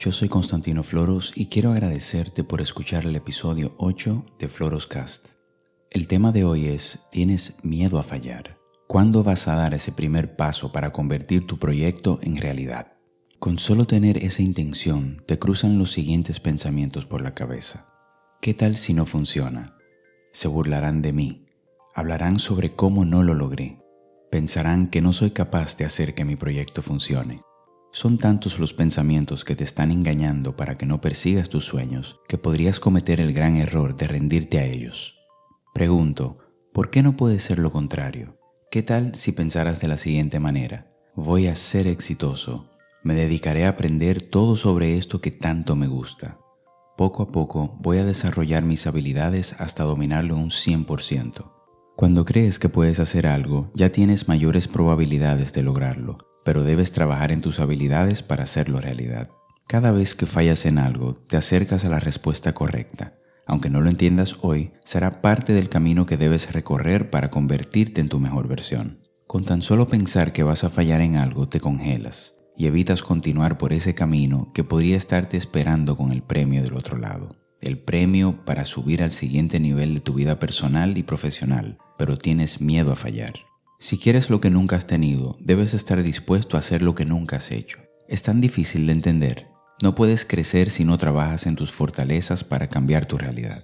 Yo soy Constantino Floros y quiero agradecerte por escuchar el episodio 8 de Floroscast. El tema de hoy es ¿Tienes miedo a fallar? ¿Cuándo vas a dar ese primer paso para convertir tu proyecto en realidad? Con solo tener esa intención te cruzan los siguientes pensamientos por la cabeza. ¿Qué tal si no funciona? Se burlarán de mí, hablarán sobre cómo no lo logré, pensarán que no soy capaz de hacer que mi proyecto funcione. Son tantos los pensamientos que te están engañando para que no persigas tus sueños que podrías cometer el gran error de rendirte a ellos. Pregunto, ¿por qué no puede ser lo contrario? ¿Qué tal si pensaras de la siguiente manera? Voy a ser exitoso. Me dedicaré a aprender todo sobre esto que tanto me gusta. Poco a poco voy a desarrollar mis habilidades hasta dominarlo un 100%. Cuando crees que puedes hacer algo, ya tienes mayores probabilidades de lograrlo, pero debes trabajar en tus habilidades para hacerlo realidad. Cada vez que fallas en algo, te acercas a la respuesta correcta. Aunque no lo entiendas hoy, será parte del camino que debes recorrer para convertirte en tu mejor versión. Con tan solo pensar que vas a fallar en algo, te congelas y evitas continuar por ese camino que podría estarte esperando con el premio del otro lado. El premio para subir al siguiente nivel de tu vida personal y profesional, pero tienes miedo a fallar. Si quieres lo que nunca has tenido, debes estar dispuesto a hacer lo que nunca has hecho. Es tan difícil de entender. No puedes crecer si no trabajas en tus fortalezas para cambiar tu realidad.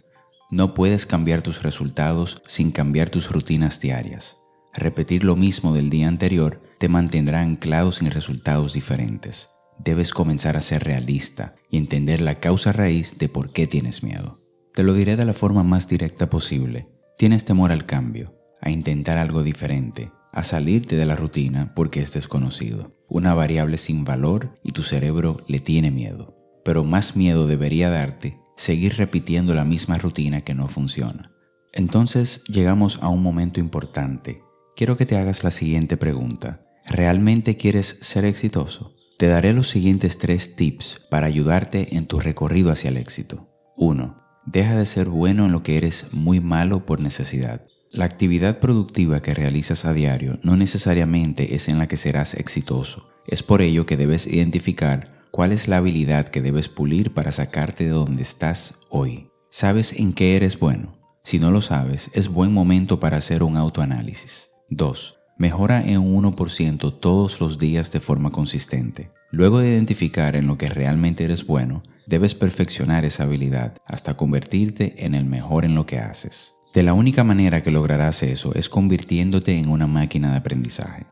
No puedes cambiar tus resultados sin cambiar tus rutinas diarias. Repetir lo mismo del día anterior te mantendrá anclado sin resultados diferentes. Debes comenzar a ser realista y entender la causa raíz de por qué tienes miedo. Te lo diré de la forma más directa posible. Tienes temor al cambio, a intentar algo diferente, a salirte de la rutina porque es desconocido, una variable sin valor y tu cerebro le tiene miedo. Pero más miedo debería darte seguir repitiendo la misma rutina que no funciona. Entonces llegamos a un momento importante. Quiero que te hagas la siguiente pregunta. ¿Realmente quieres ser exitoso? Te daré los siguientes tres tips para ayudarte en tu recorrido hacia el éxito. 1. Deja de ser bueno en lo que eres muy malo por necesidad. La actividad productiva que realizas a diario no necesariamente es en la que serás exitoso. Es por ello que debes identificar cuál es la habilidad que debes pulir para sacarte de donde estás hoy. ¿Sabes en qué eres bueno? Si no lo sabes, es buen momento para hacer un autoanálisis. 2. Mejora en un 1% todos los días de forma consistente. Luego de identificar en lo que realmente eres bueno, debes perfeccionar esa habilidad hasta convertirte en el mejor en lo que haces. De la única manera que lograrás eso es convirtiéndote en una máquina de aprendizaje.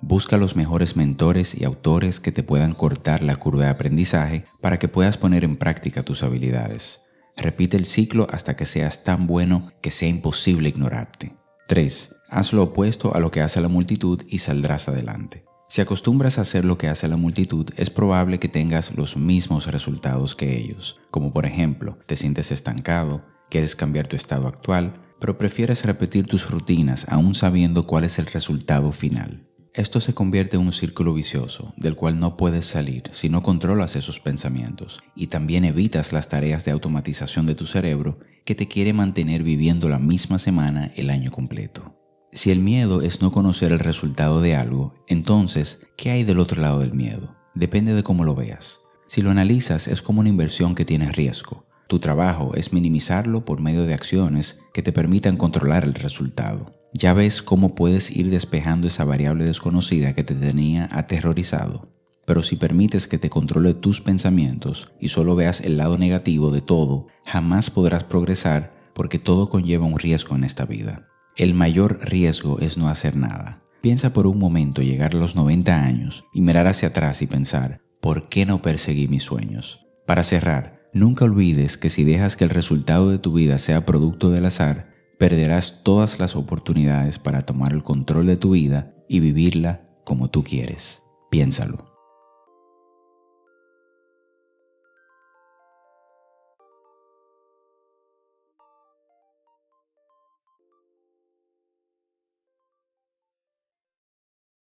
Busca los mejores mentores y autores que te puedan cortar la curva de aprendizaje para que puedas poner en práctica tus habilidades. Repite el ciclo hasta que seas tan bueno que sea imposible ignorarte. 3. Haz lo opuesto a lo que hace la multitud y saldrás adelante. Si acostumbras a hacer lo que hace la multitud, es probable que tengas los mismos resultados que ellos, como por ejemplo, te sientes estancado, quieres cambiar tu estado actual, pero prefieres repetir tus rutinas aún sabiendo cuál es el resultado final. Esto se convierte en un círculo vicioso del cual no puedes salir si no controlas esos pensamientos y también evitas las tareas de automatización de tu cerebro que te quiere mantener viviendo la misma semana el año completo. Si el miedo es no conocer el resultado de algo, entonces, ¿qué hay del otro lado del miedo? Depende de cómo lo veas. Si lo analizas, es como una inversión que tiene riesgo. Tu trabajo es minimizarlo por medio de acciones que te permitan controlar el resultado. Ya ves cómo puedes ir despejando esa variable desconocida que te tenía aterrorizado. Pero si permites que te controle tus pensamientos y solo veas el lado negativo de todo, jamás podrás progresar porque todo conlleva un riesgo en esta vida. El mayor riesgo es no hacer nada. Piensa por un momento llegar a los 90 años y mirar hacia atrás y pensar, ¿por qué no perseguí mis sueños? Para cerrar, nunca olvides que si dejas que el resultado de tu vida sea producto del azar, perderás todas las oportunidades para tomar el control de tu vida y vivirla como tú quieres. Piénsalo.